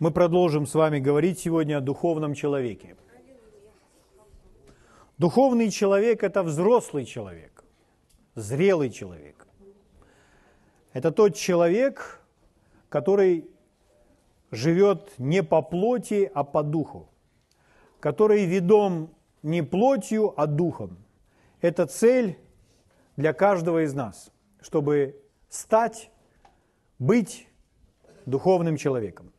Мы продолжим с вами говорить сегодня о духовном человеке. Духовный человек – это взрослый человек, зрелый человек. Это тот человек, который живет не по плоти, а по духу, который ведом не плотью, а духом. Это цель для каждого из нас, чтобы стать, быть духовным человеком.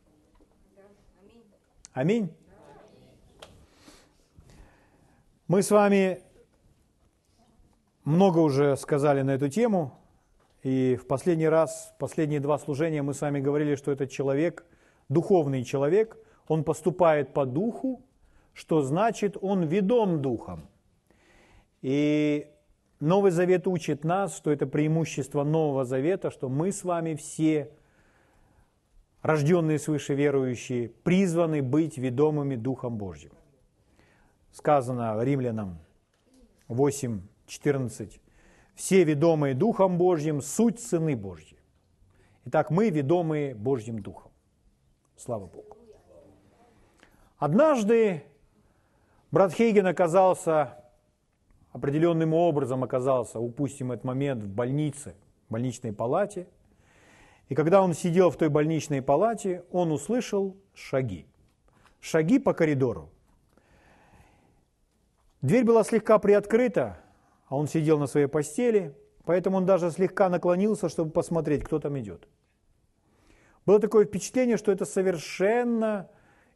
Аминь. Мы с вами много уже сказали на эту тему, и в последний раз, последние два служения мы с вами говорили, что этот человек, духовный человек, он поступает по духу, что значит, он ведом духом. И Новый Завет учит нас, что это преимущество Нового Завета, что мы с вами все – рожденные свыше верующие, призваны быть ведомыми Духом Божьим. Сказано римлянам 8, 14. Все ведомые Духом Божьим, суть сыны Божьи. Итак, мы ведомые Божьим Духом. Слава Богу. Однажды брат Хейген оказался, определенным образом оказался, упустим этот момент, в больнице, в больничной палате – и когда он сидел в той больничной палате, он услышал шаги. Шаги по коридору. Дверь была слегка приоткрыта, а он сидел на своей постели, поэтому он даже слегка наклонился, чтобы посмотреть, кто там идет. Было такое впечатление, что это совершенно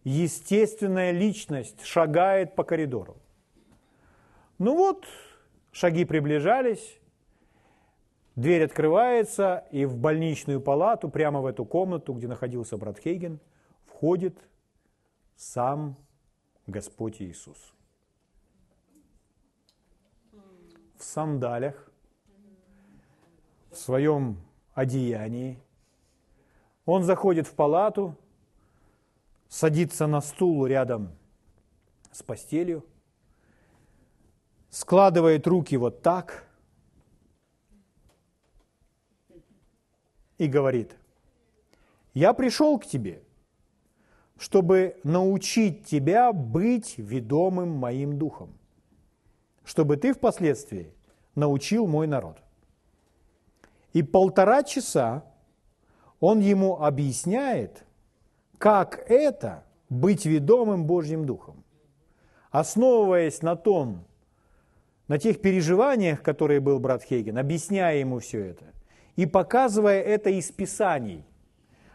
естественная личность шагает по коридору. Ну вот, шаги приближались, Дверь открывается, и в больничную палату, прямо в эту комнату, где находился брат Хейген, входит сам Господь Иисус. В сандалях, в своем одеянии. Он заходит в палату, садится на стул рядом с постелью, складывает руки вот так – и говорит, я пришел к тебе, чтобы научить тебя быть ведомым моим духом, чтобы ты впоследствии научил мой народ. И полтора часа он ему объясняет, как это быть ведомым Божьим Духом. Основываясь на том, на тех переживаниях, которые был брат Хейген, объясняя ему все это, и показывая это из Писаний,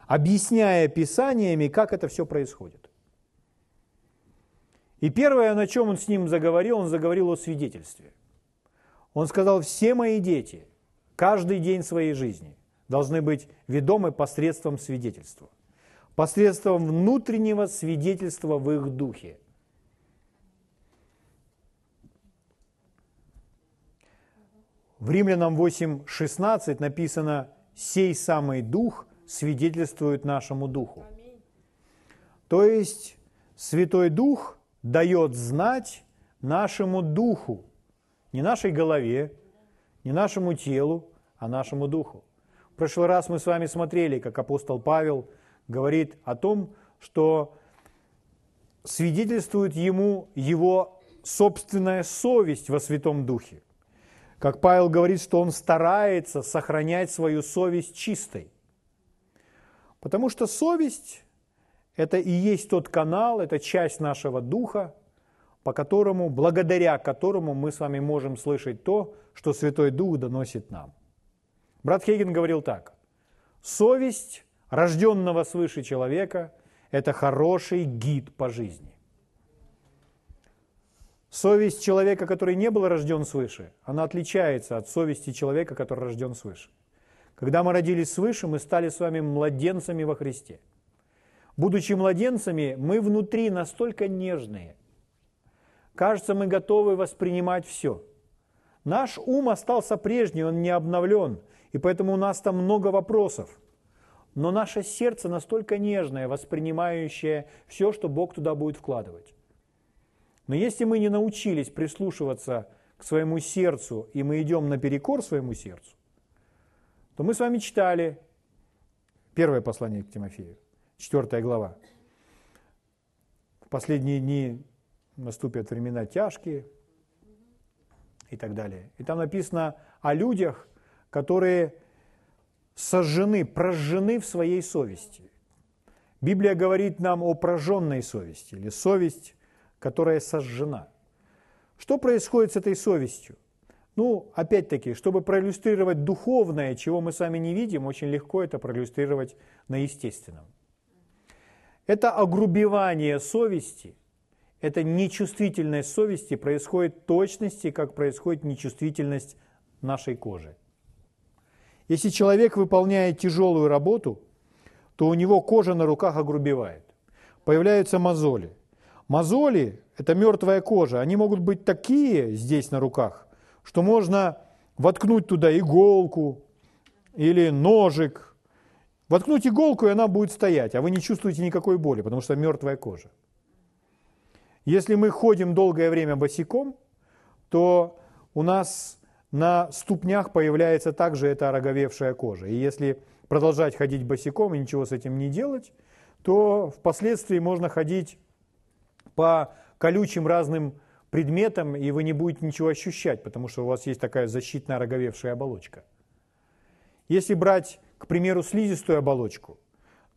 объясняя Писаниями, как это все происходит. И первое, на чем он с ним заговорил, он заговорил о свидетельстве. Он сказал, все мои дети каждый день своей жизни должны быть ведомы посредством свидетельства, посредством внутреннего свидетельства в их духе – В Римлянам 8.16 написано «Сей самый Дух свидетельствует нашему Духу». То есть Святой Дух дает знать нашему Духу, не нашей голове, не нашему телу, а нашему Духу. В прошлый раз мы с вами смотрели, как апостол Павел говорит о том, что свидетельствует ему его собственная совесть во Святом Духе – как Павел говорит, что он старается сохранять свою совесть чистой. Потому что совесть – это и есть тот канал, это часть нашего духа, по которому, благодаря которому мы с вами можем слышать то, что Святой Дух доносит нам. Брат Хейген говорил так. Совесть рожденного свыше человека – это хороший гид по жизни. Совесть человека, который не был рожден свыше, она отличается от совести человека, который рожден свыше. Когда мы родились свыше, мы стали с вами младенцами во Христе. Будучи младенцами, мы внутри настолько нежные. Кажется, мы готовы воспринимать все. Наш ум остался прежний, он не обновлен, и поэтому у нас там много вопросов. Но наше сердце настолько нежное, воспринимающее все, что Бог туда будет вкладывать. Но если мы не научились прислушиваться к своему сердцу, и мы идем наперекор своему сердцу, то мы с вами читали первое послание к Тимофею, четвертая глава. последние дни наступят времена тяжкие и так далее. И там написано о людях, которые сожжены, прожжены в своей совести. Библия говорит нам о прожженной совести, или совесть, которая сожжена. Что происходит с этой совестью? Ну, опять-таки, чтобы проиллюстрировать духовное, чего мы сами не видим, очень легко это проиллюстрировать на естественном. Это огрубевание совести, это нечувствительность совести происходит точности, как происходит нечувствительность нашей кожи. Если человек выполняет тяжелую работу, то у него кожа на руках огрубевает. Появляются мозоли. Мозоли – это мертвая кожа. Они могут быть такие здесь на руках, что можно воткнуть туда иголку или ножик. Воткнуть иголку, и она будет стоять, а вы не чувствуете никакой боли, потому что мертвая кожа. Если мы ходим долгое время босиком, то у нас на ступнях появляется также эта ороговевшая кожа. И если продолжать ходить босиком и ничего с этим не делать, то впоследствии можно ходить по колючим разным предметам, и вы не будете ничего ощущать, потому что у вас есть такая защитная роговевшая оболочка. Если брать, к примеру, слизистую оболочку,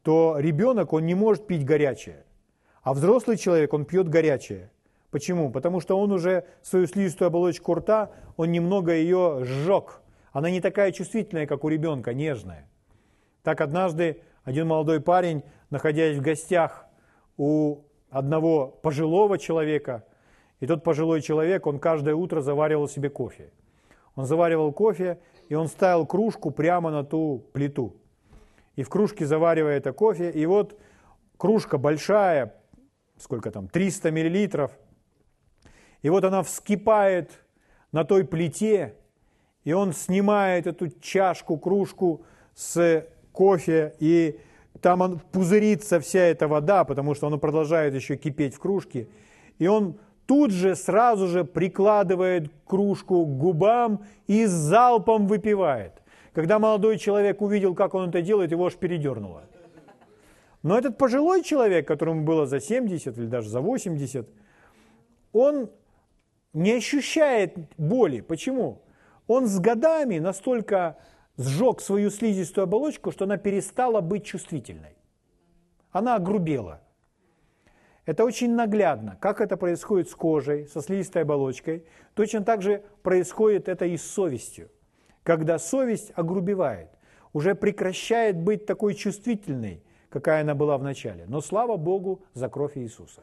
то ребенок, он не может пить горячее, а взрослый человек, он пьет горячее. Почему? Потому что он уже свою слизистую оболочку рта, он немного ее сжег. Она не такая чувствительная, как у ребенка, нежная. Так однажды один молодой парень, находясь в гостях у одного пожилого человека, и тот пожилой человек, он каждое утро заваривал себе кофе. Он заваривал кофе, и он ставил кружку прямо на ту плиту. И в кружке заваривая это кофе, и вот кружка большая, сколько там, 300 миллилитров – и вот она вскипает на той плите, и он снимает эту чашку, кружку с кофе, и там он пузырится вся эта вода, потому что она продолжает еще кипеть в кружке. И он тут же сразу же прикладывает кружку к губам и залпом выпивает. Когда молодой человек увидел, как он это делает, его аж передернуло. Но этот пожилой человек, которому было за 70 или даже за 80, он не ощущает боли. Почему? Он с годами настолько сжег свою слизистую оболочку, что она перестала быть чувствительной. Она огрубела. Это очень наглядно. Как это происходит с кожей, со слизистой оболочкой, точно так же происходит это и с совестью. Когда совесть огрубевает, уже прекращает быть такой чувствительной, какая она была в начале. Но слава Богу за кровь Иисуса.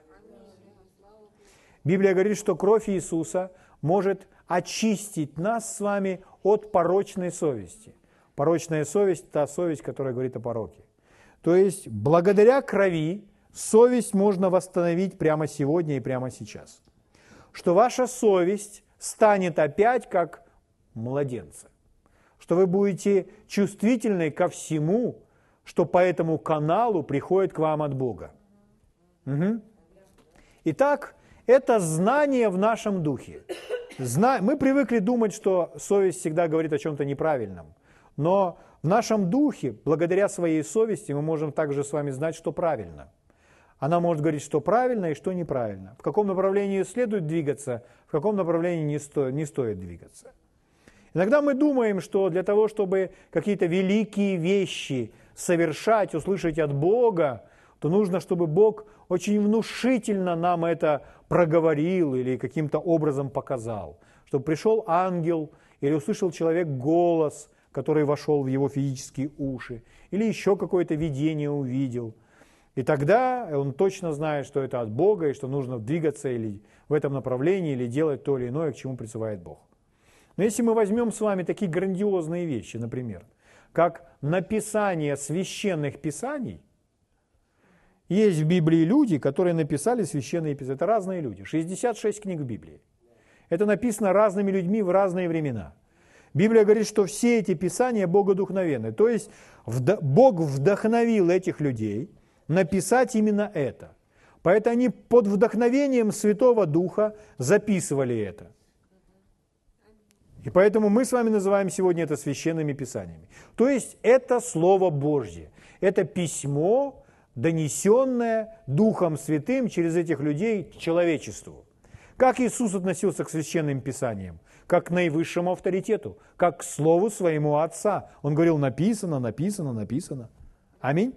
Библия говорит, что кровь Иисуса может очистить нас с вами от порочной совести. Порочная совесть – та совесть, которая говорит о пороке. То есть, благодаря крови совесть можно восстановить прямо сегодня и прямо сейчас. Что ваша совесть станет опять как младенца. Что вы будете чувствительны ко всему, что по этому каналу приходит к вам от Бога. Угу. Итак, это знание в нашем духе. Мы привыкли думать, что совесть всегда говорит о чем-то неправильном. Но в нашем духе, благодаря своей совести, мы можем также с вами знать, что правильно. Она может говорить, что правильно и что неправильно. В каком направлении следует двигаться, в каком направлении не, сто, не стоит двигаться. Иногда мы думаем, что для того, чтобы какие-то великие вещи совершать, услышать от Бога, то нужно, чтобы Бог очень внушительно нам это проговорил или каким-то образом показал. Чтобы пришел ангел или услышал человек голос, который вошел в его физические уши, или еще какое-то видение увидел. И тогда он точно знает, что это от Бога, и что нужно двигаться или в этом направлении, или делать то или иное, к чему призывает Бог. Но если мы возьмем с вами такие грандиозные вещи, например, как написание священных писаний – есть в Библии люди, которые написали священные писания. Это разные люди. 66 книг в Библии. Это написано разными людьми в разные времена. Библия говорит, что все эти писания богодухновенны. То есть Бог вдохновил этих людей написать именно это. Поэтому они под вдохновением Святого Духа записывали это. И поэтому мы с вами называем сегодня это священными писаниями. То есть это Слово Божье. Это письмо, донесенное Духом Святым через этих людей к человечеству. Как Иисус относился к священным писаниям? Как к наивысшему авторитету, как к слову своему Отца. Он говорил, написано, написано, написано. Аминь.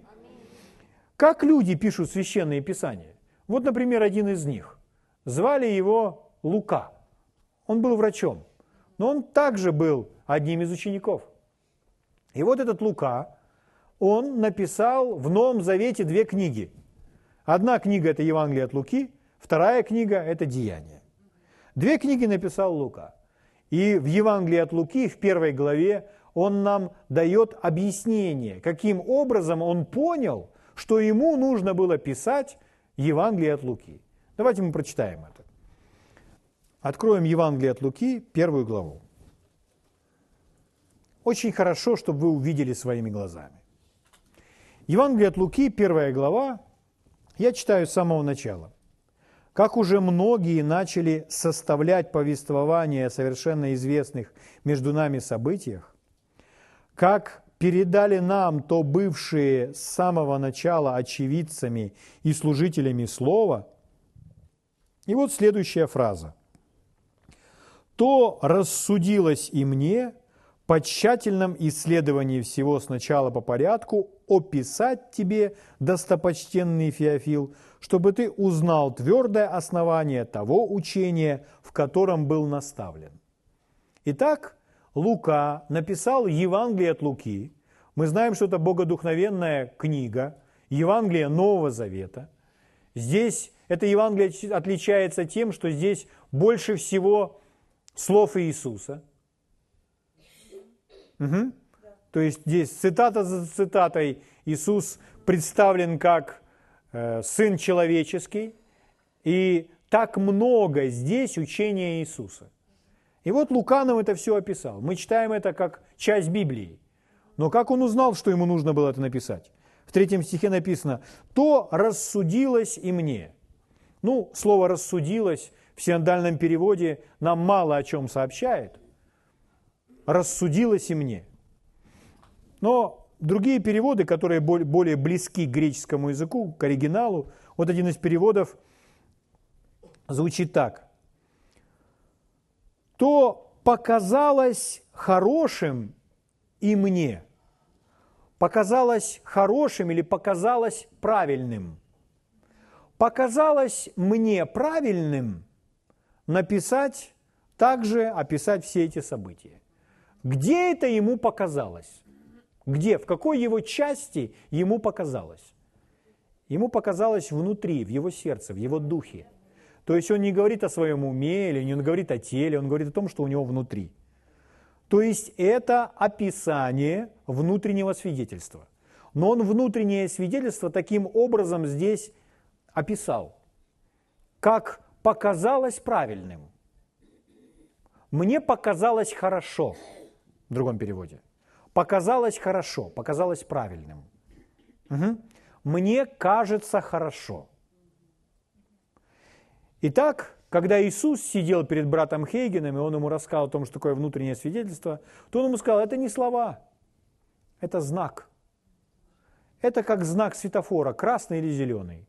Как люди пишут священные писания? Вот, например, один из них. Звали его Лука. Он был врачом, но он также был одним из учеников. И вот этот Лука, он написал в Новом Завете две книги. Одна книга – это Евангелие от Луки, вторая книга – это Деяния. Две книги написал Лука. И в Евангелии от Луки, в первой главе, он нам дает объяснение, каким образом он понял, что ему нужно было писать Евангелие от Луки. Давайте мы прочитаем это. Откроем Евангелие от Луки, первую главу. Очень хорошо, чтобы вы увидели своими глазами. Евангелие от Луки, первая глава, я читаю с самого начала. Как уже многие начали составлять повествование о совершенно известных между нами событиях, как передали нам то бывшие с самого начала очевидцами и служителями слова. И вот следующая фраза. «То рассудилось и мне, по тщательном исследовании всего сначала по порядку описать тебе, достопочтенный Феофил, чтобы ты узнал твердое основание того учения, в котором был наставлен. Итак, Лука написал Евангелие от Луки. Мы знаем, что это богодухновенная книга, Евангелие Нового Завета. Здесь это Евангелие отличается тем, что здесь больше всего слов Иисуса – Угу. То есть здесь цитата за цитатой Иисус представлен как Сын человеческий, и так много здесь учения Иисуса. И вот Луканов это все описал. Мы читаем это как часть Библии. Но как он узнал, что ему нужно было это написать? В третьем стихе написано «То рассудилось и мне». Ну, слово «рассудилось» в синодальном переводе нам мало о чем сообщает – рассудилось и мне. Но другие переводы, которые более близки к греческому языку, к оригиналу, вот один из переводов звучит так. То показалось хорошим и мне. Показалось хорошим или показалось правильным. Показалось мне правильным написать также описать все эти события. Где это ему показалось? Где, в какой его части ему показалось? Ему показалось внутри, в его сердце, в его духе. То есть он не говорит о своем уме или не говорит о теле, он говорит о том, что у него внутри. То есть это описание внутреннего свидетельства. Но он внутреннее свидетельство таким образом здесь описал, как показалось правильным. Мне показалось хорошо – в другом переводе. Показалось хорошо, показалось правильным. Угу. Мне кажется хорошо. Итак, когда Иисус сидел перед братом Хейгеном, и он ему рассказал о том, что такое внутреннее свидетельство, то он ему сказал, это не слова, это знак. Это как знак светофора, красный или зеленый.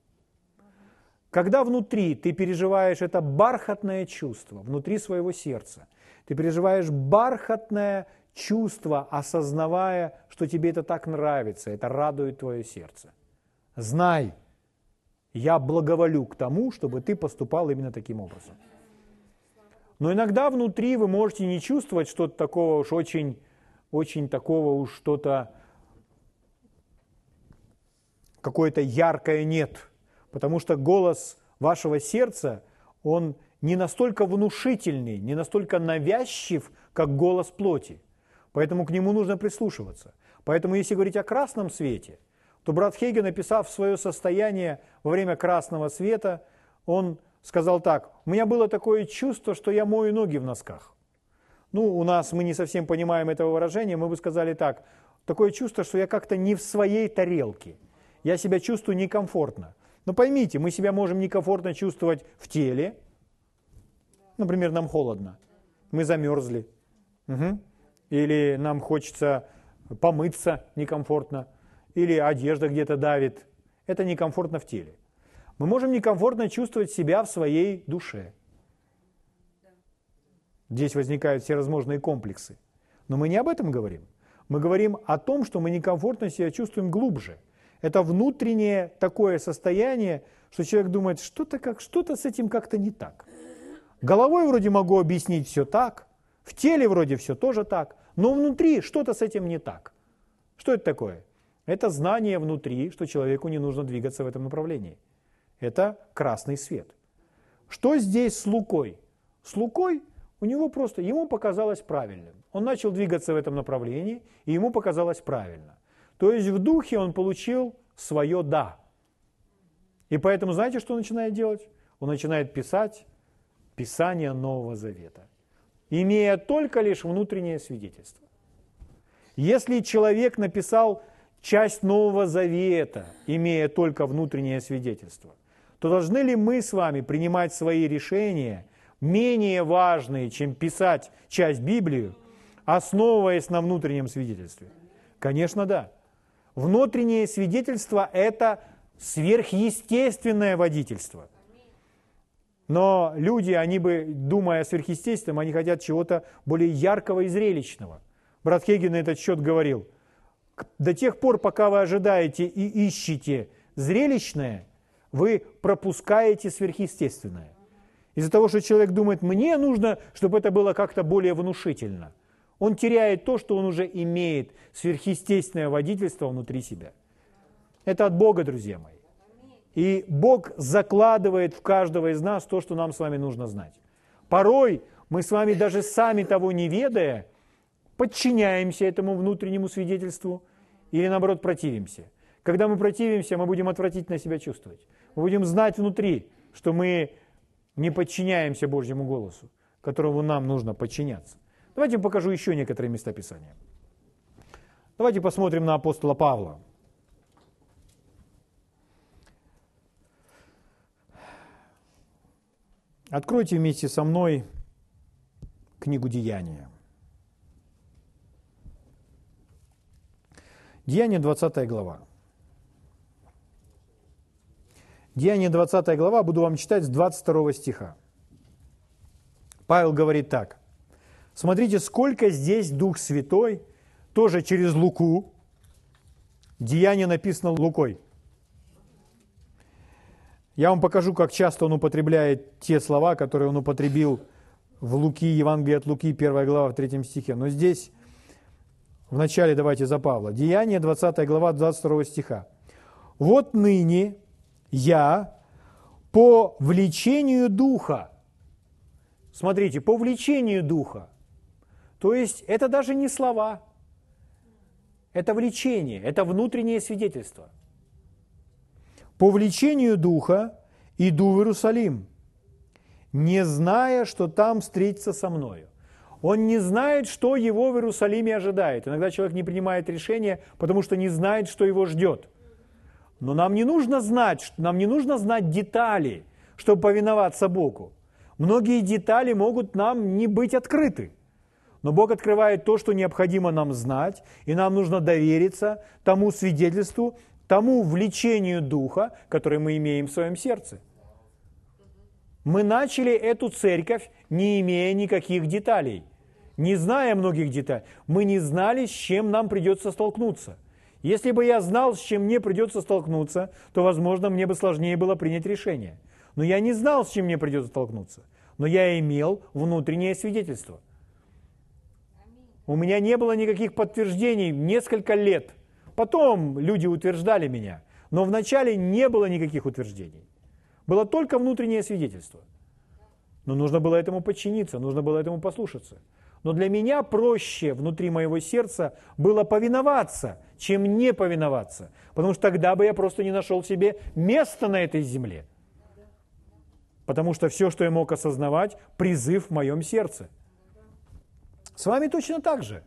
Когда внутри ты переживаешь это бархатное чувство, внутри своего сердца, ты переживаешь бархатное чувство, осознавая, что тебе это так нравится, это радует твое сердце. Знай, я благоволю к тому, чтобы ты поступал именно таким образом. Но иногда внутри вы можете не чувствовать что-то такого уж очень, очень такого уж что-то, какое-то яркое нет. Потому что голос вашего сердца, он не настолько внушительный, не настолько навязчив, как голос плоти. Поэтому к нему нужно прислушиваться. Поэтому если говорить о красном свете, то брат Хейген, написав свое состояние во время красного света, он сказал так, у меня было такое чувство, что я мою ноги в носках. Ну, у нас мы не совсем понимаем этого выражения, мы бы сказали так, такое чувство, что я как-то не в своей тарелке, я себя чувствую некомфортно. Но поймите, мы себя можем некомфортно чувствовать в теле, например, нам холодно, мы замерзли, угу или нам хочется помыться некомфортно, или одежда где-то давит. это некомфортно в теле. Мы можем некомфортно чувствовать себя в своей душе. Здесь возникают все возможные комплексы. Но мы не об этом говорим. Мы говорим о том, что мы некомфортно себя чувствуем глубже. Это внутреннее такое состояние, что человек думает, что-то как, что-то с этим как-то не так. Головой вроде могу объяснить все так, в теле вроде все тоже так, но внутри что-то с этим не так. Что это такое? Это знание внутри, что человеку не нужно двигаться в этом направлении. Это красный свет. Что здесь с Лукой? С Лукой у него просто, ему показалось правильным. Он начал двигаться в этом направлении, и ему показалось правильно. То есть в духе он получил свое «да». И поэтому знаете, что он начинает делать? Он начинает писать Писание Нового Завета, имея только лишь внутреннее свидетельство. Если человек написал часть Нового Завета, имея только внутреннее свидетельство, то должны ли мы с вами принимать свои решения, менее важные, чем писать часть Библии, основываясь на внутреннем свидетельстве? Конечно, да. Внутреннее свидетельство – это сверхъестественное водительство. Но люди, они бы, думая о сверхъестественном, они хотят чего-то более яркого и зрелищного. Брат Хейген на этот счет говорил, до тех пор, пока вы ожидаете и ищете зрелищное, вы пропускаете сверхъестественное. Из-за того, что человек думает, мне нужно, чтобы это было как-то более внушительно. Он теряет то, что он уже имеет, сверхъестественное водительство внутри себя. Это от Бога, друзья мои. И Бог закладывает в каждого из нас то, что нам с вами нужно знать. Порой мы с вами даже сами того не ведая, подчиняемся этому внутреннему свидетельству или наоборот противимся. Когда мы противимся, мы будем отвратительно себя чувствовать. Мы будем знать внутри, что мы не подчиняемся Божьему голосу, которому нам нужно подчиняться. Давайте покажу еще некоторые места Писания. Давайте посмотрим на апостола Павла. Откройте вместе со мной книгу Деяния. Деяние 20 глава. Деяние 20 глава, буду вам читать с 22 стиха. Павел говорит так. Смотрите, сколько здесь Дух Святой, тоже через Луку. Деяние написано Лукой. Я вам покажу, как часто он употребляет те слова, которые он употребил в Луки, Евангелие от Луки, 1 глава, в 3 стихе. Но здесь, в начале давайте за Павла. Деяние, 20 глава, 22 стиха. «Вот ныне я по влечению Духа». Смотрите, по влечению Духа. То есть это даже не слова, это влечение, это внутреннее свидетельство – по влечению Духа иду в Иерусалим, не зная, что там встретится со мною. Он не знает, что его в Иерусалиме ожидает. Иногда человек не принимает решения, потому что не знает, что его ждет. Но нам не нужно знать, нам не нужно знать детали, чтобы повиноваться Богу. Многие детали могут нам не быть открыты. Но Бог открывает то, что необходимо нам знать, и нам нужно довериться тому свидетельству, тому влечению духа, которое мы имеем в своем сердце. Мы начали эту церковь, не имея никаких деталей, не зная многих деталей. Мы не знали, с чем нам придется столкнуться. Если бы я знал, с чем мне придется столкнуться, то, возможно, мне бы сложнее было принять решение. Но я не знал, с чем мне придется столкнуться. Но я имел внутреннее свидетельство. У меня не было никаких подтверждений несколько лет – Потом люди утверждали меня, но вначале не было никаких утверждений. Было только внутреннее свидетельство. Но нужно было этому подчиниться, нужно было этому послушаться. Но для меня проще внутри моего сердца было повиноваться, чем не повиноваться. Потому что тогда бы я просто не нашел себе места на этой земле. Потому что все, что я мог осознавать, призыв в моем сердце. С вами точно так же.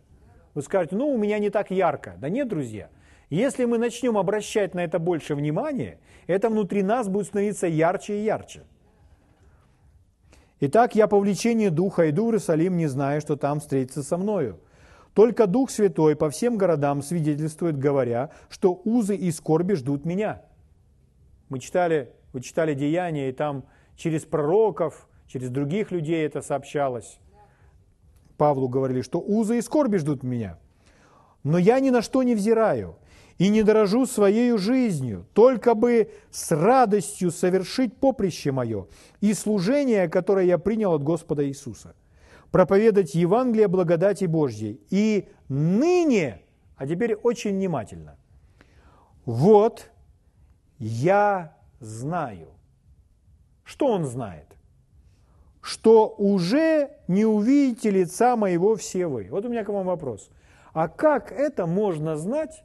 Вы скажете, ну, у меня не так ярко. Да нет, друзья, если мы начнем обращать на это больше внимания, это внутри нас будет становиться ярче и ярче. Итак, я по влечению Духа иду в Иерусалим, не зная, что там встретится со мною. Только Дух Святой по всем городам свидетельствует, говоря, что узы и скорби ждут меня. Мы читали, вы читали Деяния, и там через пророков, через других людей это сообщалось. Павлу говорили, что узы и скорби ждут меня. Но я ни на что не взираю и не дорожу своей жизнью, только бы с радостью совершить поприще мое и служение, которое я принял от Господа Иисуса, проповедать Евангелие благодати Божьей. И ныне, а теперь очень внимательно, вот я знаю. Что он знает? Что уже не увидите лица моего все вы. Вот у меня к вам вопрос. А как это можно знать,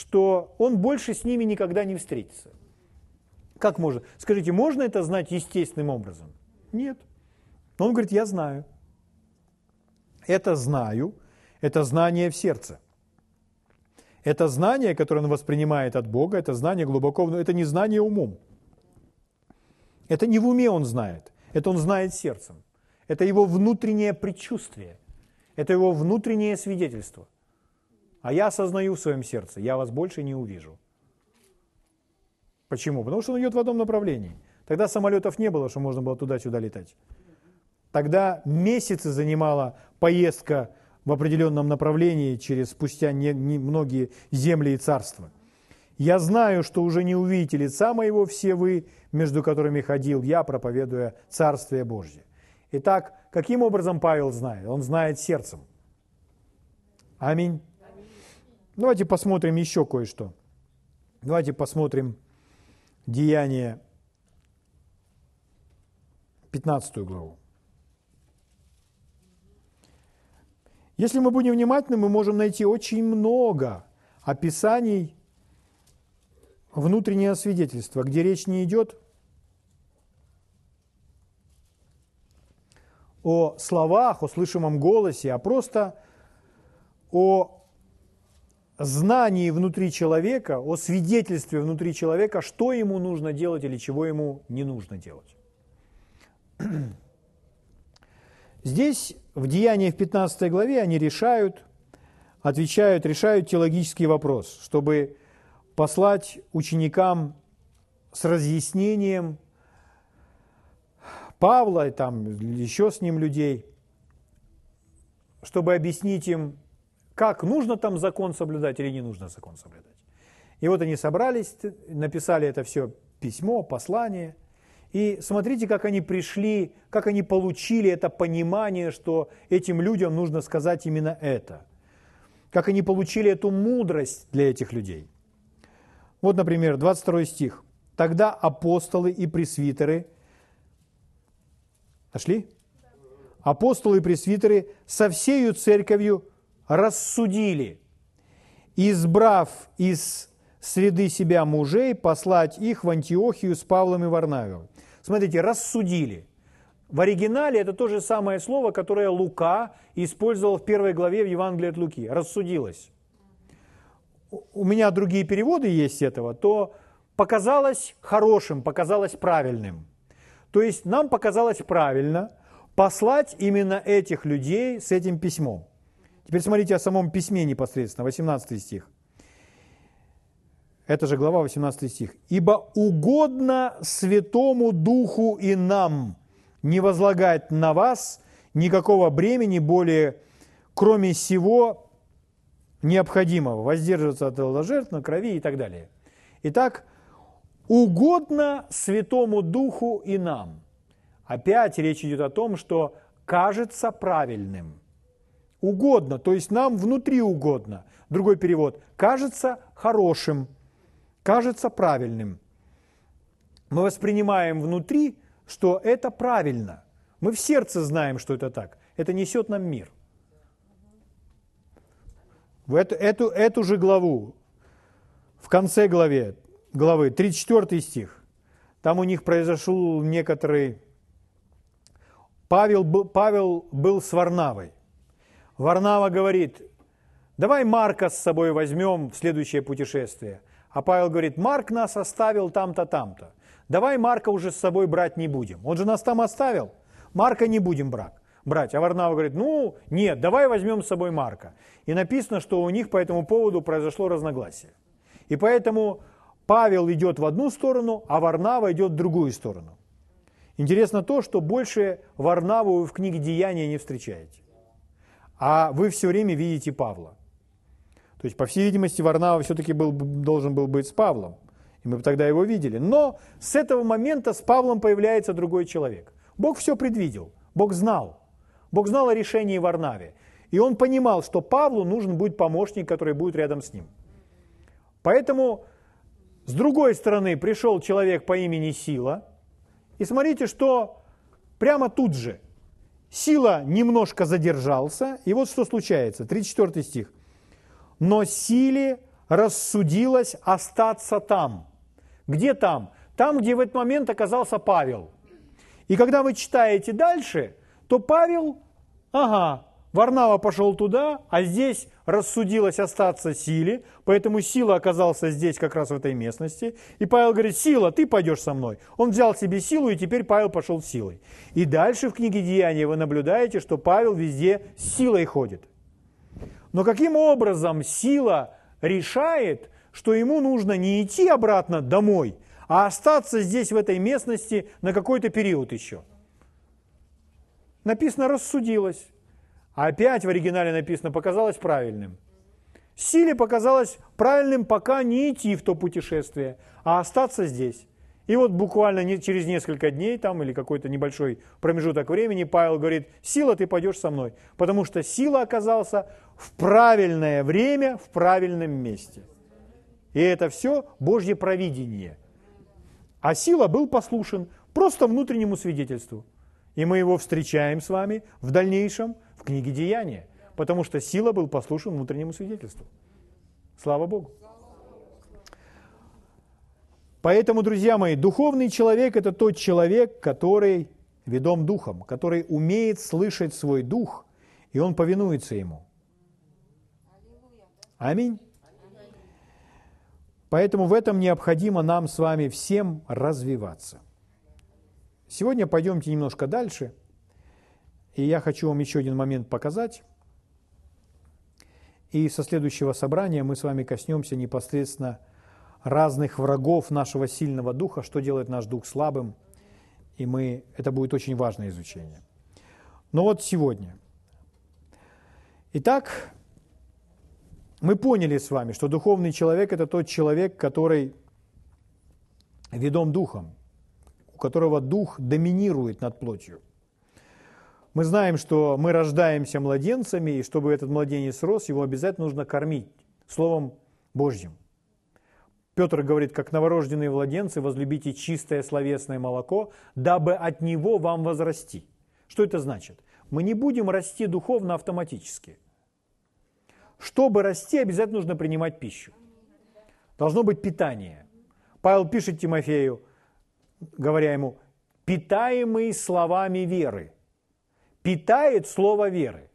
что он больше с ними никогда не встретится? Как можно? Скажите, можно это знать естественным образом? Нет. Он говорит, я знаю. Это знаю, это знание в сердце. Это знание, которое он воспринимает от Бога, это знание глубоко, это не знание умом. Это не в уме он знает, это он знает сердцем. Это его внутреннее предчувствие, это его внутреннее свидетельство. А я осознаю в своем сердце, я вас больше не увижу. Почему? Потому что он идет в одном направлении. Тогда самолетов не было, что можно было туда-сюда летать. Тогда месяцы занимала поездка в определенном направлении через спустя не, не многие земли и царства. Я знаю, что уже не увидите лица моего все вы, между которыми ходил я, проповедуя Царствие Божье. Итак, каким образом Павел знает? Он знает сердцем. Аминь. Давайте посмотрим еще кое-что. Давайте посмотрим Деяние 15 главу. Если мы будем внимательны, мы можем найти очень много описаний внутреннего свидетельства, где речь не идет о словах, о слышимом голосе, а просто о знании внутри человека, о свидетельстве внутри человека, что ему нужно делать или чего ему не нужно делать. Здесь в Деянии в 15 главе они решают, отвечают, решают теологический вопрос, чтобы послать ученикам с разъяснением Павла там еще с ним людей, чтобы объяснить им, как нужно там закон соблюдать или не нужно закон соблюдать. И вот они собрались, написали это все письмо, послание – и смотрите, как они пришли, как они получили это понимание, что этим людям нужно сказать именно это. Как они получили эту мудрость для этих людей. Вот, например, 22 стих. «Тогда апостолы и пресвитеры...» Нашли? Апостолы и пресвитеры со всею церковью рассудили, избрав из среды себя мужей, послать их в Антиохию с Павлом и Варнавием. Смотрите, рассудили. В оригинале это то же самое слово, которое Лука использовал в первой главе в Евангелии от Луки. Рассудилось. У меня другие переводы есть этого, то показалось хорошим, показалось правильным. То есть нам показалось правильно послать именно этих людей с этим письмом. Теперь смотрите о самом письме непосредственно, 18 стих. Это же глава 18 стих. «Ибо угодно Святому Духу и нам не возлагать на вас никакого бремени более, кроме всего необходимого, воздерживаться от жертв на крови и так далее». Итак, угодно Святому Духу и нам. Опять речь идет о том, что кажется правильным. Угодно, то есть нам внутри угодно. Другой перевод. Кажется хорошим кажется правильным. Мы воспринимаем внутри, что это правильно. Мы в сердце знаем, что это так. Это несет нам мир. В эту, эту, эту же главу, в конце главе, главы, 34 стих, там у них произошел некоторый... Павел Павел был с Варнавой. Варнава говорит, давай Марка с собой возьмем в следующее путешествие – а Павел говорит, Марк нас оставил там-то, там-то. Давай Марка уже с собой брать не будем. Он же нас там оставил. Марка не будем брать. брать. А Варнава говорит, ну нет, давай возьмем с собой Марка. И написано, что у них по этому поводу произошло разногласие. И поэтому Павел идет в одну сторону, а Варнава идет в другую сторону. Интересно то, что больше Варнаву в книге Деяния не встречаете. А вы все время видите Павла. То есть, по всей видимости, Варнава все-таки был, должен был быть с Павлом. И мы бы тогда его видели. Но с этого момента с Павлом появляется другой человек. Бог все предвидел. Бог знал. Бог знал о решении Варнаве. И он понимал, что Павлу нужен будет помощник, который будет рядом с ним. Поэтому с другой стороны пришел человек по имени Сила. И смотрите, что прямо тут же Сила немножко задержался. И вот что случается. 34 стих. «Но Силе рассудилось остаться там». Где там? Там, где в этот момент оказался Павел. И когда вы читаете дальше, то Павел, ага, Варнава пошел туда, а здесь рассудилось остаться силе, поэтому сила оказался здесь, как раз в этой местности. И Павел говорит, сила, ты пойдешь со мной. Он взял себе силу, и теперь Павел пошел силой. И дальше в книге Деяния вы наблюдаете, что Павел везде силой ходит. Но каким образом сила решает, что ему нужно не идти обратно домой, а остаться здесь, в этой местности, на какой-то период еще? Написано «рассудилось». Опять в оригинале написано «показалось правильным». Силе показалось правильным пока не идти в то путешествие, а остаться здесь. И вот буквально через несколько дней там или какой-то небольшой промежуток времени Павел говорит, сила, ты пойдешь со мной, потому что сила оказался в правильное время, в правильном месте. И это все Божье провидение. А сила был послушен просто внутреннему свидетельству. И мы его встречаем с вами в дальнейшем в книге Деяния, потому что сила был послушен внутреннему свидетельству. Слава Богу. Поэтому, друзья мои, духовный человек – это тот человек, который ведом духом, который умеет слышать свой дух, и он повинуется ему. Аминь. Поэтому в этом необходимо нам с вами всем развиваться. Сегодня пойдемте немножко дальше, и я хочу вам еще один момент показать. И со следующего собрания мы с вами коснемся непосредственно разных врагов нашего сильного духа, что делает наш дух слабым, и мы, это будет очень важное изучение. Но вот сегодня. Итак, мы поняли с вами, что духовный человек – это тот человек, который ведом духом, у которого дух доминирует над плотью. Мы знаем, что мы рождаемся младенцами, и чтобы этот младенец рос, его обязательно нужно кормить Словом Божьим. Петр говорит, как новорожденные младенцы, возлюбите чистое словесное молоко, дабы от него вам возрасти. Что это значит? Мы не будем расти духовно автоматически – чтобы расти, обязательно нужно принимать пищу. Должно быть питание. Павел пишет Тимофею, говоря ему, питаемый словами веры. Питает слово веры.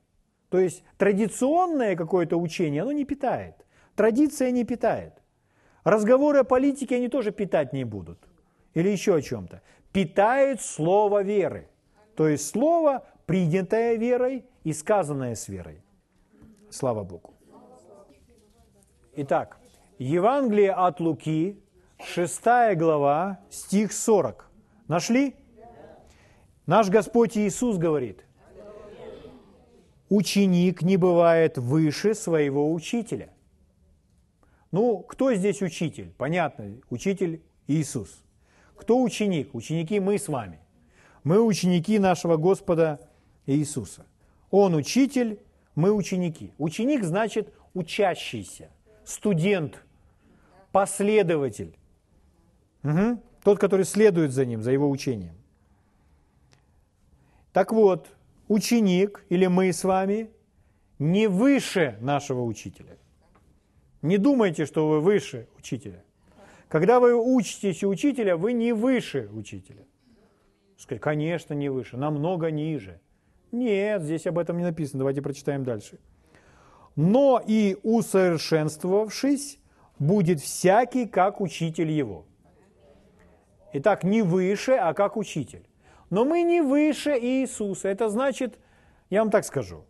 То есть традиционное какое-то учение, оно не питает. Традиция не питает. Разговоры о политике они тоже питать не будут. Или еще о чем-то. Питает слово веры. То есть слово, принятое верой и сказанное с верой. Слава Богу. Итак, Евангелие от Луки, 6 глава, стих 40. Нашли? Наш Господь Иисус говорит, ученик не бывает выше своего учителя. Ну, кто здесь учитель? Понятно, учитель Иисус. Кто ученик? Ученики мы с вами. Мы ученики нашего Господа Иисуса. Он учитель, мы ученики. Ученик значит учащийся студент, последователь. Угу. Тот, который следует за ним, за его учением. Так вот, ученик или мы с вами не выше нашего учителя. Не думайте, что вы выше учителя. Когда вы учитесь у учителя, вы не выше учителя. Сказать, конечно, не выше, намного ниже. Нет, здесь об этом не написано. Давайте прочитаем дальше но и усовершенствовавшись, будет всякий, как учитель его. Итак, не выше, а как учитель. Но мы не выше Иисуса. Это значит, я вам так скажу,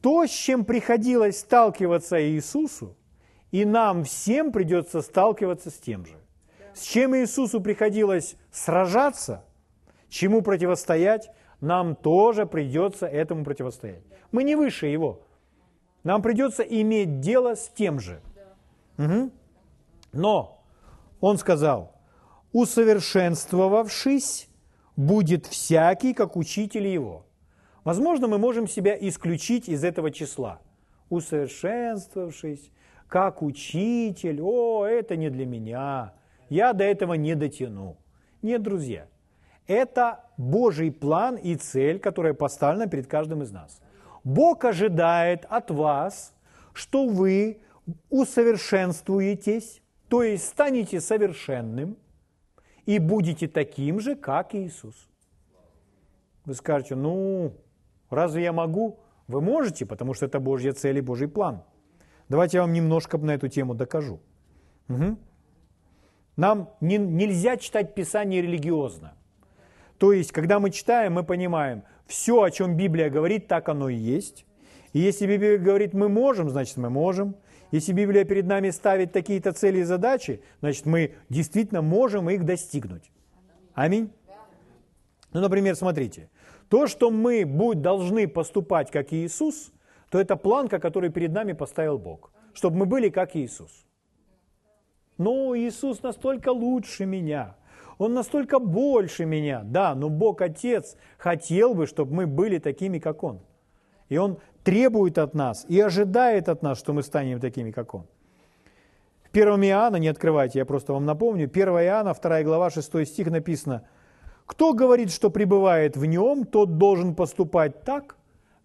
то, с чем приходилось сталкиваться Иисусу, И нам всем придется сталкиваться с тем же. С чем Иисусу приходилось сражаться, чему противостоять, нам тоже придется этому противостоять. Мы не выше его. Нам придется иметь дело с тем же. Угу. Но он сказал, усовершенствовавшись, будет всякий, как учитель его. Возможно, мы можем себя исключить из этого числа. Усовершенствовавшись, как учитель, о, это не для меня, я до этого не дотяну. Нет, друзья, это Божий план и цель, которая поставлена перед каждым из нас. Бог ожидает от вас, что вы усовершенствуетесь, то есть станете совершенным и будете таким же, как Иисус. Вы скажете, ну, разве я могу? Вы можете, потому что это Божья цель и Божий план. Давайте я вам немножко на эту тему докажу. Угу. Нам не, нельзя читать Писание религиозно. То есть, когда мы читаем, мы понимаем, все, о чем Библия говорит, так оно и есть. И если Библия говорит, мы можем, значит, мы можем. Если Библия перед нами ставит такие-то цели и задачи, значит, мы действительно можем их достигнуть. Аминь. Ну, например, смотрите. То, что мы будь, должны поступать как Иисус, то это планка, который перед нами поставил Бог. Чтобы мы были как Иисус. Но Иисус настолько лучше меня. Он настолько больше меня. Да, но Бог Отец хотел бы, чтобы мы были такими, как Он. И Он требует от нас и ожидает от нас, что мы станем такими, как Он. В 1 Иоанна, не открывайте, я просто вам напомню, 1 Иоанна, 2 глава, 6 стих написано, «Кто говорит, что пребывает в Нем, тот должен поступать так,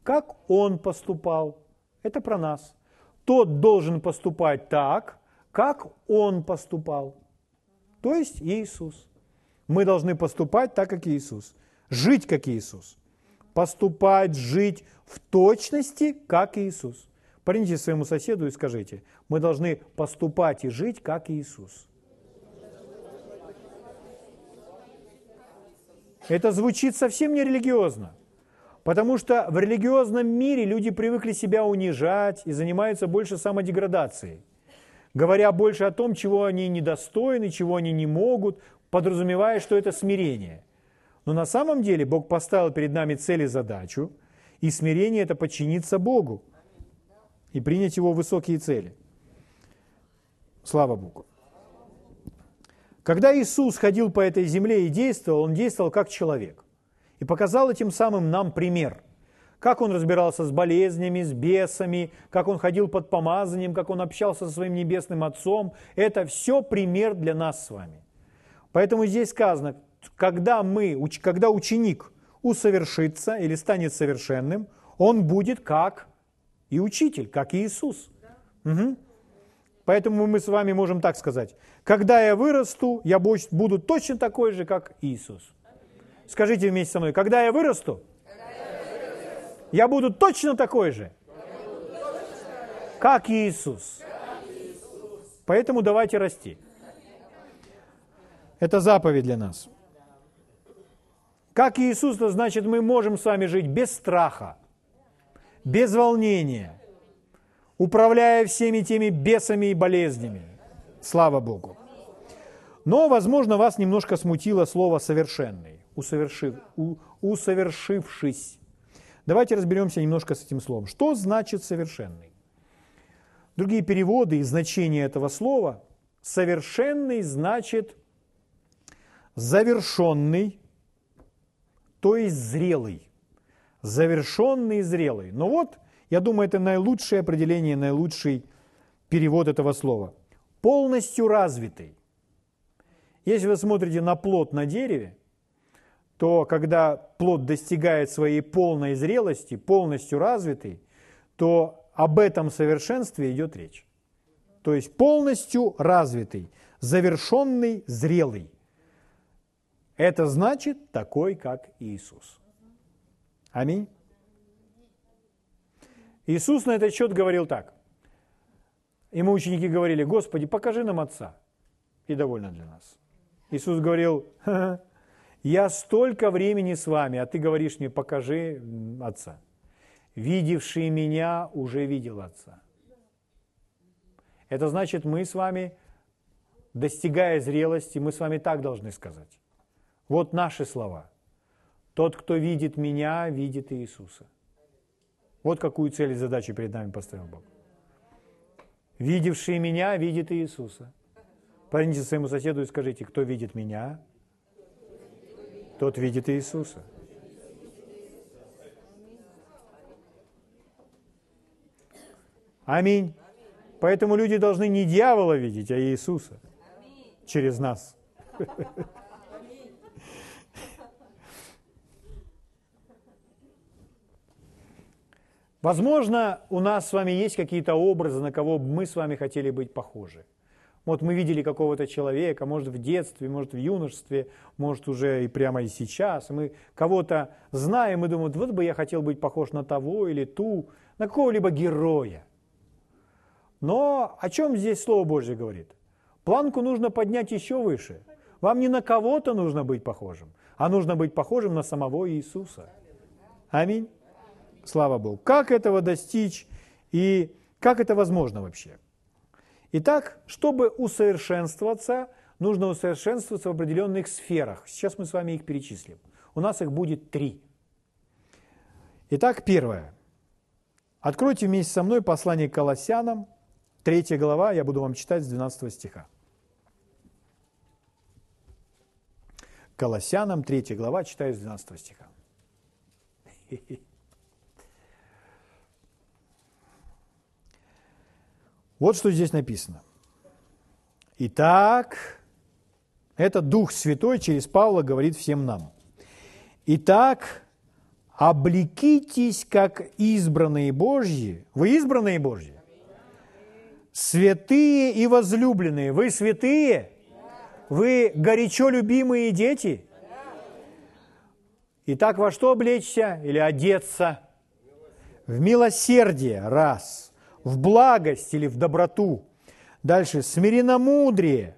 как Он поступал». Это про нас. Тот должен поступать так, как Он поступал. То есть Иисус. Мы должны поступать так, как Иисус. Жить, как Иисус. Поступать, жить в точности, как Иисус. Поверните своему соседу и скажите, мы должны поступать и жить, как Иисус. Это звучит совсем не религиозно. Потому что в религиозном мире люди привыкли себя унижать и занимаются больше самодеградацией говоря больше о том, чего они недостойны, чего они не могут, подразумевая, что это смирение. Но на самом деле Бог поставил перед нами цель и задачу, и смирение – это подчиниться Богу и принять Его высокие цели. Слава Богу. Когда Иисус ходил по этой земле и действовал, Он действовал как человек. И показал этим самым нам пример – как он разбирался с болезнями, с бесами, как он ходил под помазанием, как он общался со своим небесным Отцом. Это все пример для нас с вами. Поэтому здесь сказано, когда, мы, когда ученик усовершится или станет совершенным, он будет как и учитель, как и Иисус. Угу. Поэтому мы с вами можем так сказать. Когда я вырасту, я буду точно такой же, как Иисус. Скажите вместе со мной, когда я вырасту, я буду точно такой же, как Иисус. Поэтому давайте расти. Это заповедь для нас. Как Иисус, то значит, мы можем с вами жить без страха, без волнения, управляя всеми теми бесами и болезнями. Слава Богу. Но, возможно, вас немножко смутило слово «совершенный», усовершив, у, усовершившись. Давайте разберемся немножко с этим словом. Что значит совершенный? Другие переводы и значение этого слова. Совершенный значит завершенный, то есть зрелый. Завершенный зрелый. Но вот, я думаю, это наилучшее определение, наилучший перевод этого слова. Полностью развитый. Если вы смотрите на плод на дереве, то когда плод достигает своей полной зрелости, полностью развитый, то об этом совершенстве идет речь. То есть полностью развитый, завершенный, зрелый. Это значит такой, как Иисус. Аминь. Иисус на этот счет говорил так. Ему ученики говорили, Господи, покажи нам Отца. И довольно для нас. Иисус говорил, Ха -ха, я столько времени с вами, а ты говоришь мне, покажи Отца. Видевший меня уже видел Отца. Это значит, мы с вами, достигая зрелости, мы с вами так должны сказать. Вот наши слова. Тот, кто видит меня, видит Иисуса. Вот какую цель и задачу перед нами поставил Бог. Видевший меня, видит Иисуса. Поверните своему соседу и скажите, кто видит меня, тот видит Иисуса. Аминь. Поэтому люди должны не дьявола видеть, а Иисуса через нас. Возможно, у нас с вами есть какие-то образы, на кого мы с вами хотели быть похожи. Вот мы видели какого-то человека, может в детстве, может в юношестве, может уже и прямо и сейчас. Мы кого-то знаем и думаем, вот бы я хотел быть похож на того или ту, на какого-либо героя. Но о чем здесь Слово Божье говорит? Планку нужно поднять еще выше. Вам не на кого-то нужно быть похожим, а нужно быть похожим на самого Иисуса. Аминь. Слава Богу. Как этого достичь и как это возможно вообще? Итак, чтобы усовершенствоваться, нужно усовершенствоваться в определенных сферах. Сейчас мы с вами их перечислим. У нас их будет три. Итак, первое. Откройте вместе со мной послание к Колоссянам, третья глава, я буду вам читать с 12 стиха. Колоссянам, третья глава, читаю с 12 стиха. Вот что здесь написано. Итак, это Дух Святой через Павла говорит всем нам. Итак, облекитесь, как избранные Божьи. Вы избранные Божьи? Святые и возлюбленные. Вы святые? Вы горячо любимые дети? Итак, во что облечься или одеться? В милосердие, раз – в благость или в доброту. Дальше смиренномудрие,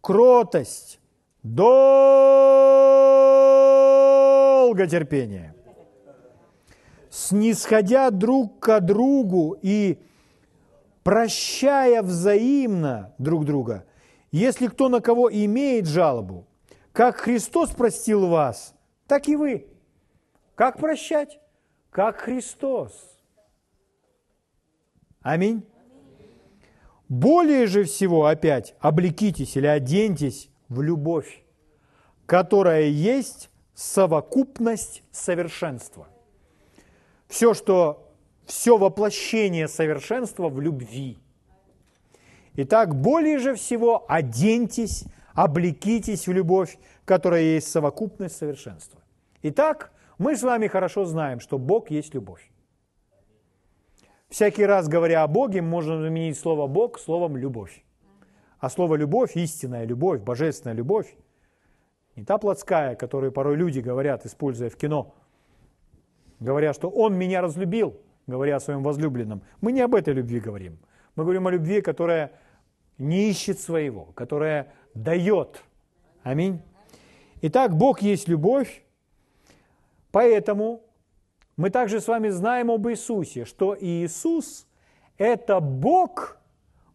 кротость, долготерпение. Снисходя друг к другу и прощая взаимно друг друга, если кто на кого имеет жалобу, как Христос простил вас, так и вы. Как прощать? Как Христос. Аминь. Более же всего опять облекитесь или оденьтесь в любовь, которая есть совокупность совершенства. Все, что, все воплощение совершенства в любви. Итак, более же всего оденьтесь, облекитесь в любовь, которая есть совокупность совершенства. Итак, мы с вами хорошо знаем, что Бог есть любовь. Всякий раз, говоря о Боге, можно заменить слово «Бог» словом «любовь». А слово «любовь» – истинная любовь, божественная любовь. Не та плотская, которую порой люди говорят, используя в кино. Говоря, что «он меня разлюбил», говоря о своем возлюбленном. Мы не об этой любви говорим. Мы говорим о любви, которая не ищет своего, которая дает. Аминь. Итак, Бог есть любовь, поэтому мы также с вами знаем об Иисусе, что Иисус – это Бог,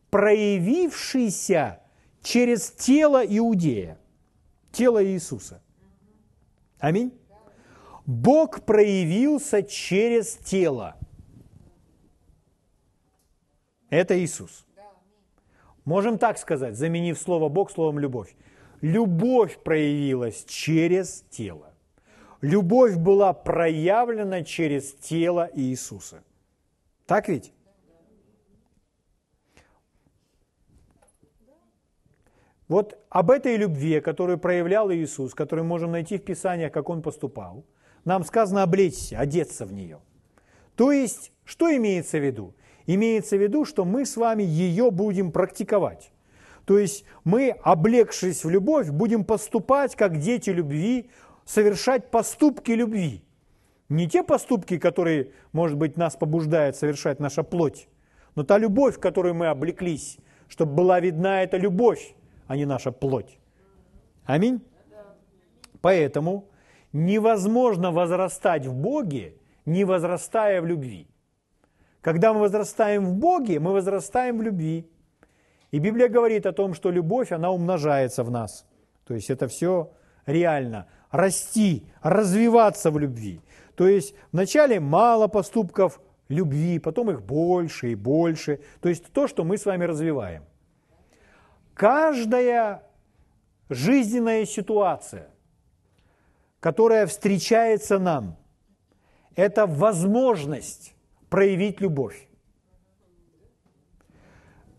проявившийся через тело Иудея, тело Иисуса. Аминь. Бог проявился через тело. Это Иисус. Можем так сказать, заменив слово Бог словом любовь. Любовь проявилась через тело. Любовь была проявлена через тело Иисуса. Так ведь? Вот об этой любви, которую проявлял Иисус, которую можем найти в Писаниях, как Он поступал, нам сказано облечься, одеться в нее. То есть, что имеется в виду? Имеется в виду, что мы с вами ее будем практиковать. То есть мы, облегшись в любовь, будем поступать как дети любви, совершать поступки любви. Не те поступки, которые, может быть, нас побуждает совершать наша плоть, но та любовь, в которую мы облеклись, чтобы была видна эта любовь, а не наша плоть. Аминь. Поэтому невозможно возрастать в Боге, не возрастая в любви. Когда мы возрастаем в Боге, мы возрастаем в любви. И Библия говорит о том, что любовь, она умножается в нас. То есть это все реально. Расти, развиваться в любви. То есть вначале мало поступков любви, потом их больше и больше. То есть то, что мы с вами развиваем. Каждая жизненная ситуация, которая встречается нам, это возможность проявить любовь.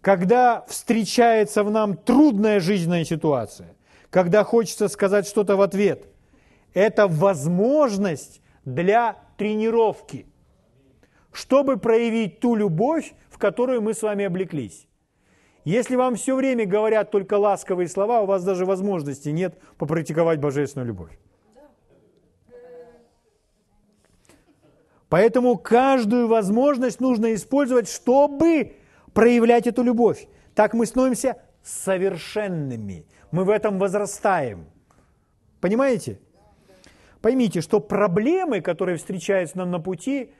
Когда встречается в нам трудная жизненная ситуация, когда хочется сказать что-то в ответ, это возможность для тренировки, чтобы проявить ту любовь, в которую мы с вами облеклись. Если вам все время говорят только ласковые слова, у вас даже возможности нет попрактиковать божественную любовь. Поэтому каждую возможность нужно использовать, чтобы проявлять эту любовь. Так мы становимся совершенными. Мы в этом возрастаем. Понимаете? Поймите, что проблемы, которые встречаются нам на пути,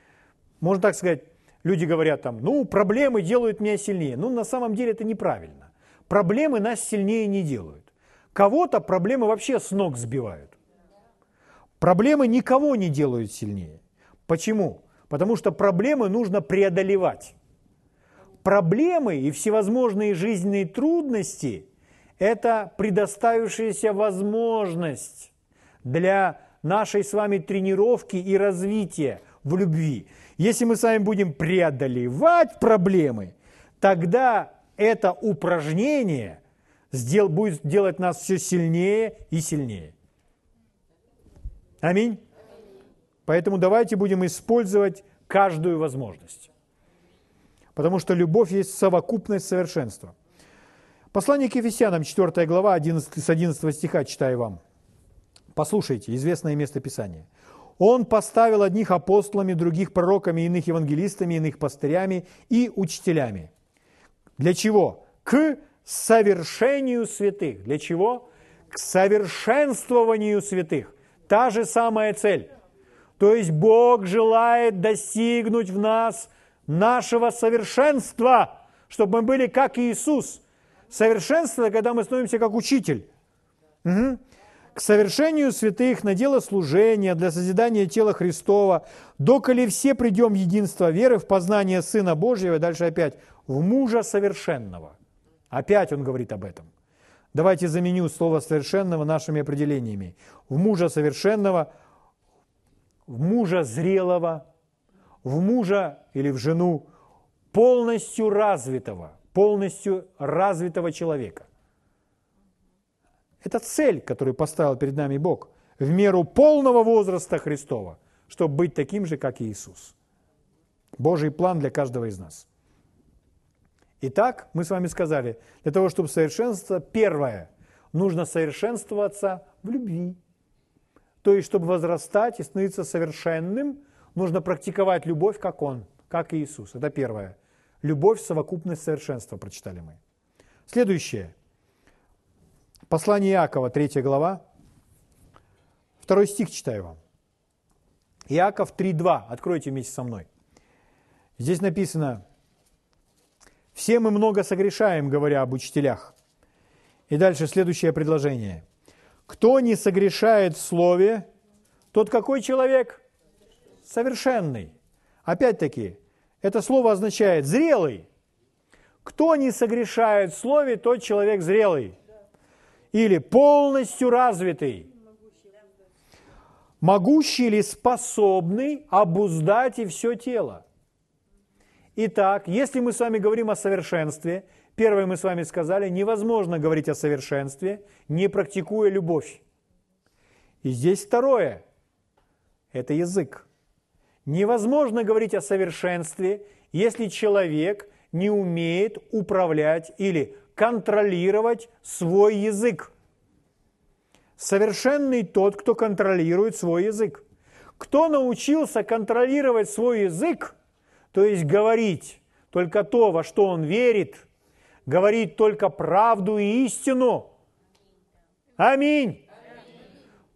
можно так сказать, люди говорят там, ну, проблемы делают меня сильнее. Ну, на самом деле это неправильно. Проблемы нас сильнее не делают. Кого-то проблемы вообще с ног сбивают. Проблемы никого не делают сильнее. Почему? Потому что проблемы нужно преодолевать проблемы и всевозможные жизненные трудности – это предоставившаяся возможность для нашей с вами тренировки и развития в любви. Если мы с вами будем преодолевать проблемы, тогда это упражнение будет делать нас все сильнее и сильнее. Аминь. Поэтому давайте будем использовать каждую возможность потому что любовь есть совокупность совершенства. Послание к Ефесянам, 4 глава, 11, с 11 стиха читаю вам. Послушайте, известное место Писания. «Он поставил одних апостолами, других пророками, иных евангелистами, иных пастырями и учителями». Для чего? К совершению святых. Для чего? К совершенствованию святых. Та же самая цель. То есть Бог желает достигнуть в нас нашего совершенства, чтобы мы были как Иисус. Совершенство, когда мы становимся как учитель. Угу. К совершению святых на дело служения, для созидания тела Христова, доколе все придем в единство веры, в познание Сына Божьего, дальше опять, в мужа совершенного. Опять он говорит об этом. Давайте заменю слово «совершенного» нашими определениями. В мужа совершенного, в мужа зрелого, в мужа или в жену полностью развитого, полностью развитого человека. Это цель, которую поставил перед нами Бог в меру полного возраста Христова, чтобы быть таким же, как Иисус. Божий план для каждого из нас. Итак, мы с вами сказали, для того, чтобы совершенствоваться, первое, нужно совершенствоваться в любви. То есть, чтобы возрастать и становиться совершенным – нужно практиковать любовь, как Он, как Иисус. Это первое. Любовь, совокупность совершенства, прочитали мы. Следующее. Послание Иакова, 3 глава. Второй стих читаю вам. Иаков 3.2. Откройте вместе со мной. Здесь написано, «Все мы много согрешаем, говоря об учителях». И дальше следующее предложение. «Кто не согрешает в слове, тот какой человек?» совершенный. Опять-таки, это слово означает зрелый. Кто не согрешает в слове, тот человек зрелый. Или полностью развитый. Могущий или способный обуздать и все тело. Итак, если мы с вами говорим о совершенстве, первое мы с вами сказали, невозможно говорить о совершенстве, не практикуя любовь. И здесь второе – это язык. Невозможно говорить о совершенстве, если человек не умеет управлять или контролировать свой язык. Совершенный тот, кто контролирует свой язык. Кто научился контролировать свой язык, то есть говорить только то, во что он верит, говорить только правду и истину. Аминь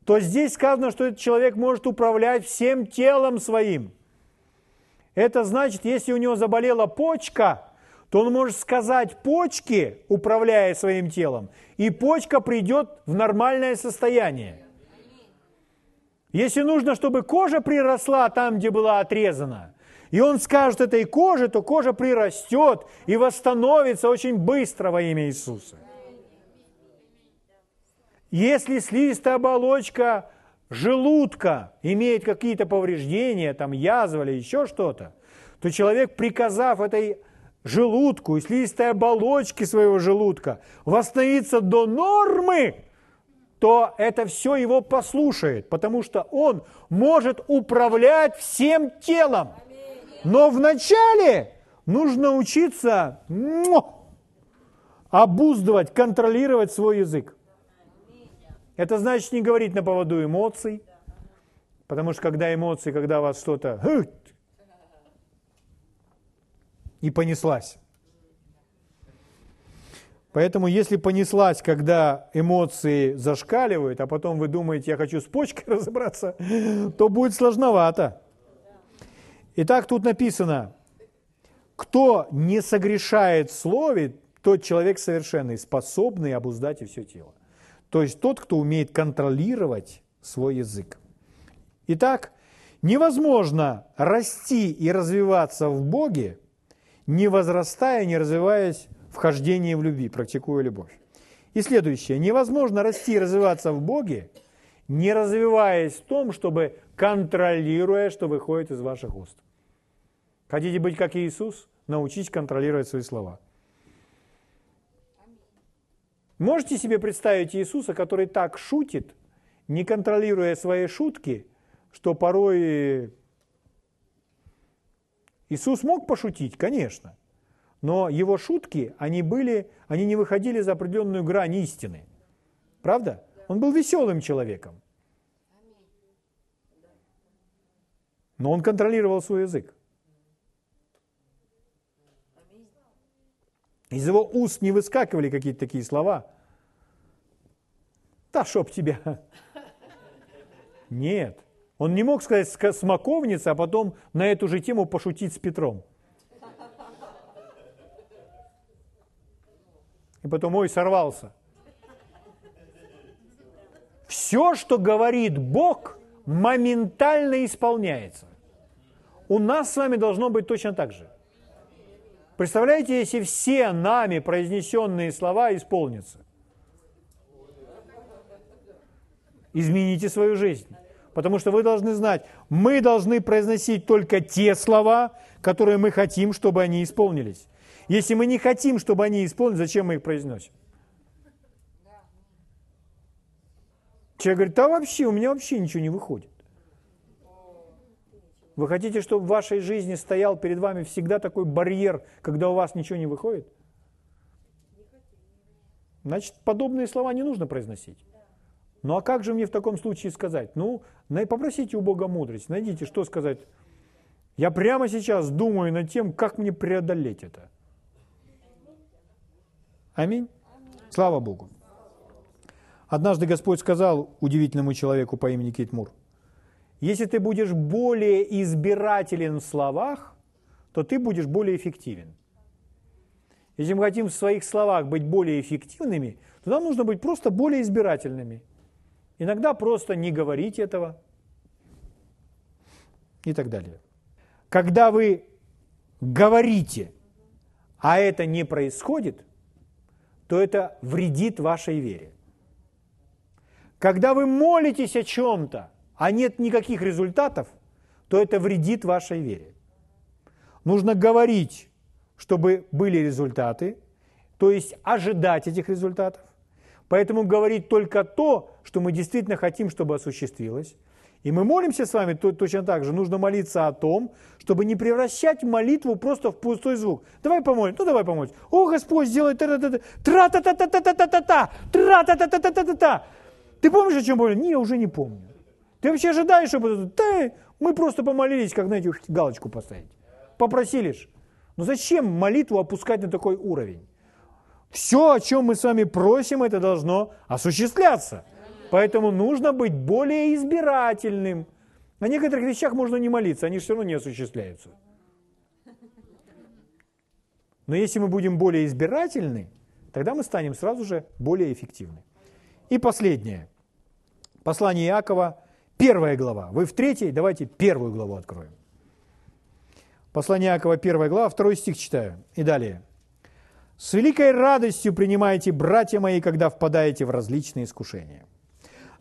то здесь сказано, что этот человек может управлять всем телом своим. Это значит, если у него заболела почка, то он может сказать почке, управляя своим телом, и почка придет в нормальное состояние. Если нужно, чтобы кожа приросла там, где была отрезана, и он скажет этой коже, то кожа прирастет и восстановится очень быстро во имя Иисуса. Если слизистая оболочка желудка имеет какие-то повреждения, там язва или еще что-то, то человек, приказав этой желудку и слизистой оболочке своего желудка восстановиться до нормы, то это все его послушает, потому что он может управлять всем телом. Но вначале нужно учиться обуздывать, контролировать свой язык. Это значит не говорить на поводу эмоций, потому что когда эмоции, когда вас что-то и понеслась. Поэтому если понеслась, когда эмоции зашкаливают, а потом вы думаете, я хочу с почкой разобраться, то будет сложновато. Итак, тут написано, кто не согрешает слове, тот человек совершенный, способный обуздать и все тело. То есть тот, кто умеет контролировать свой язык. Итак, невозможно расти и развиваться в Боге, не возрастая, не развиваясь в хождении в любви, практикуя любовь. И следующее. Невозможно расти и развиваться в Боге, не развиваясь в том, чтобы контролируя, что выходит из ваших уст. Хотите быть как Иисус? Научитесь контролировать свои слова. Можете себе представить Иисуса, который так шутит, не контролируя свои шутки, что порой Иисус мог пошутить, конечно, но его шутки, они, были, они не выходили за определенную грань истины. Правда? Он был веселым человеком. Но он контролировал свой язык. Из его уст не выскакивали какие-то такие слова. Да чтоб тебя. Нет. Он не мог сказать смоковница, а потом на эту же тему пошутить с Петром. И потом, ой, сорвался. Все, что говорит Бог, моментально исполняется. У нас с вами должно быть точно так же. Представляете, если все нами произнесенные слова исполнятся? Измените свою жизнь. Потому что вы должны знать, мы должны произносить только те слова, которые мы хотим, чтобы они исполнились. Если мы не хотим, чтобы они исполнились, зачем мы их произносим? Человек говорит, да вообще, у меня вообще ничего не выходит. Вы хотите, чтобы в вашей жизни стоял перед вами всегда такой барьер, когда у вас ничего не выходит? Значит, подобные слова не нужно произносить. Ну а как же мне в таком случае сказать? Ну, попросите у Бога мудрость, найдите, что сказать. Я прямо сейчас думаю над тем, как мне преодолеть это. Аминь. Слава Богу. Однажды Господь сказал удивительному человеку по имени Китмур, если ты будешь более избирателен в словах, то ты будешь более эффективен. Если мы хотим в своих словах быть более эффективными, то нам нужно быть просто более избирательными. Иногда просто не говорить этого и так далее. Когда вы говорите, а это не происходит, то это вредит вашей вере. Когда вы молитесь о чем-то, а нет никаких результатов, то это вредит вашей вере. Нужно говорить, чтобы были результаты, то есть ожидать этих результатов. Поэтому говорить только то, что мы действительно хотим, чтобы осуществилось. И мы молимся с вами точно так же. Нужно молиться о том, чтобы не превращать молитву просто в пустой звук. Давай помолим, ну давай помолим. О, Господь, сделай тра-та-та-та-та-та-та-та-та, тра-та-та-та-та-та-та-та. Ты помнишь, о чем молим? Не, уже не помню. Ты вообще ожидаешь, чтобы... Да, мы просто помолились, как, знаете, галочку поставить. Попросили ж. Но зачем молитву опускать на такой уровень? Все, о чем мы с вами просим, это должно осуществляться. Поэтому нужно быть более избирательным. На некоторых вещах можно не молиться, они все равно не осуществляются. Но если мы будем более избирательны, тогда мы станем сразу же более эффективны. И последнее. Послание Иакова, первая глава. Вы в третьей, давайте первую главу откроем. Послание Иакова, первая глава, второй стих читаю. И далее. «С великой радостью принимайте, братья мои, когда впадаете в различные искушения,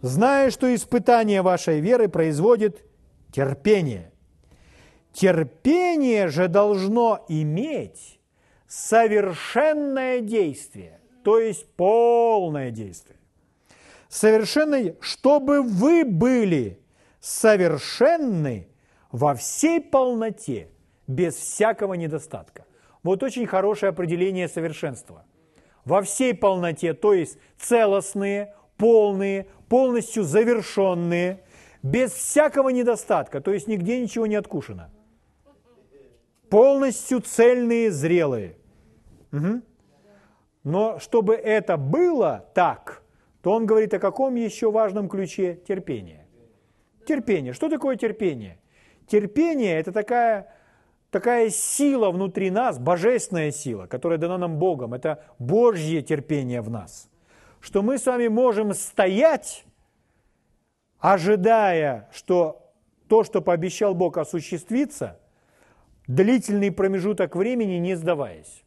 зная, что испытание вашей веры производит терпение. Терпение же должно иметь совершенное действие, то есть полное действие. Совершенное, чтобы вы были совершенны во всей полноте, без всякого недостатка. Вот очень хорошее определение совершенства. Во всей полноте, то есть целостные, полные, полностью завершенные, без всякого недостатка, то есть нигде ничего не откушено. Полностью цельные, зрелые. Угу. Но чтобы это было так, то он говорит о каком еще важном ключе? Терпение. Терпение. Что такое терпение? Терпение – это такая, такая сила внутри нас, божественная сила, которая дана нам Богом. Это Божье терпение в нас. Что мы с вами можем стоять ожидая, что то, что пообещал Бог, осуществится, длительный промежуток времени не сдаваясь.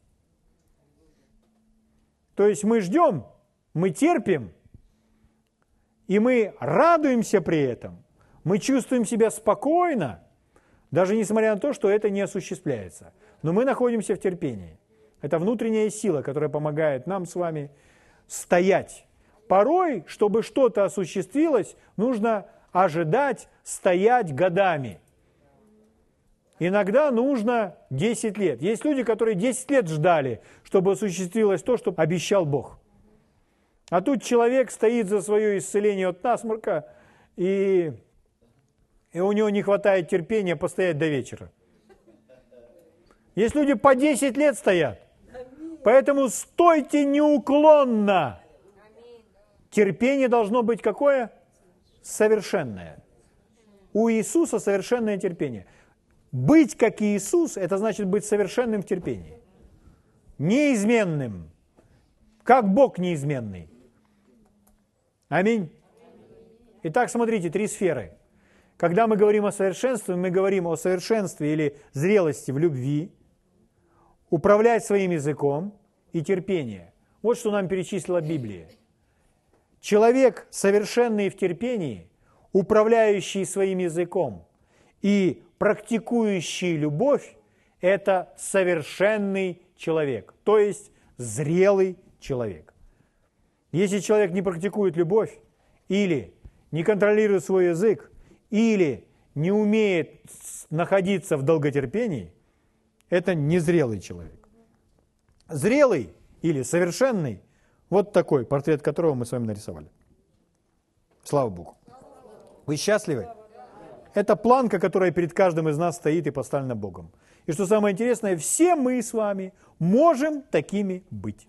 То есть мы ждем, мы терпим, и мы радуемся при этом, мы чувствуем себя спокойно, даже несмотря на то, что это не осуществляется. Но мы находимся в терпении. Это внутренняя сила, которая помогает нам с вами стоять Порой, чтобы что-то осуществилось, нужно ожидать, стоять годами. Иногда нужно 10 лет. Есть люди, которые 10 лет ждали, чтобы осуществилось то, что обещал Бог. А тут человек стоит за свое исцеление от насморка, и, и у него не хватает терпения постоять до вечера. Есть люди по 10 лет стоят. Поэтому стойте неуклонно. Терпение должно быть какое? Совершенное. У Иисуса совершенное терпение. Быть как Иисус, это значит быть совершенным в терпении. Неизменным. Как Бог неизменный. Аминь. Итак, смотрите, три сферы. Когда мы говорим о совершенстве, мы говорим о совершенстве или зрелости в любви, управлять своим языком и терпение. Вот что нам перечислила Библия. Человек, совершенный в терпении, управляющий своим языком и практикующий любовь, это совершенный человек, то есть зрелый человек. Если человек не практикует любовь, или не контролирует свой язык, или не умеет находиться в долготерпении, это незрелый человек. Зрелый или совершенный вот такой портрет, которого мы с вами нарисовали. Слава Богу. Вы счастливы? Это планка, которая перед каждым из нас стоит и поставлена Богом. И что самое интересное, все мы с вами можем такими быть.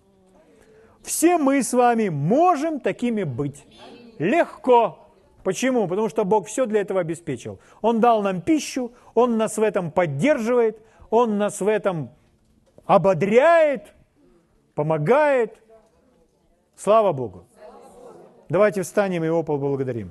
Все мы с вами можем такими быть. Легко. Почему? Потому что Бог все для этого обеспечил. Он дал нам пищу, Он нас в этом поддерживает, Он нас в этом ободряет, помогает, Слава Богу! Давайте встанем и его поблагодарим.